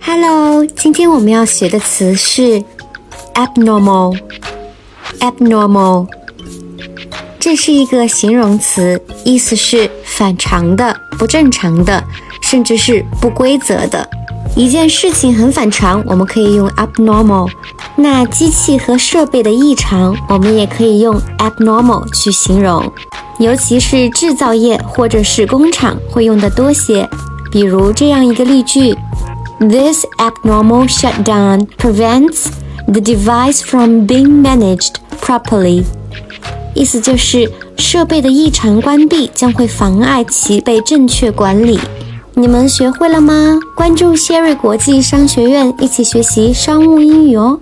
Hello，今天我们要学的词是 abnormal。abnormal，这是一个形容词，意思是反常的、不正常的，甚至是不规则的。一件事情很反常，我们可以用 abnormal。那机器和设备的异常，我们也可以用 abnormal 去形容，尤其是制造业或者是工厂会用的多些。比如这样一个例句：This abnormal shutdown prevents the device from being managed properly。意思就是设备的异常关闭将会妨碍其被正确管理。你们学会了吗？关注谢瑞国际商学院，一起学习商务英语哦。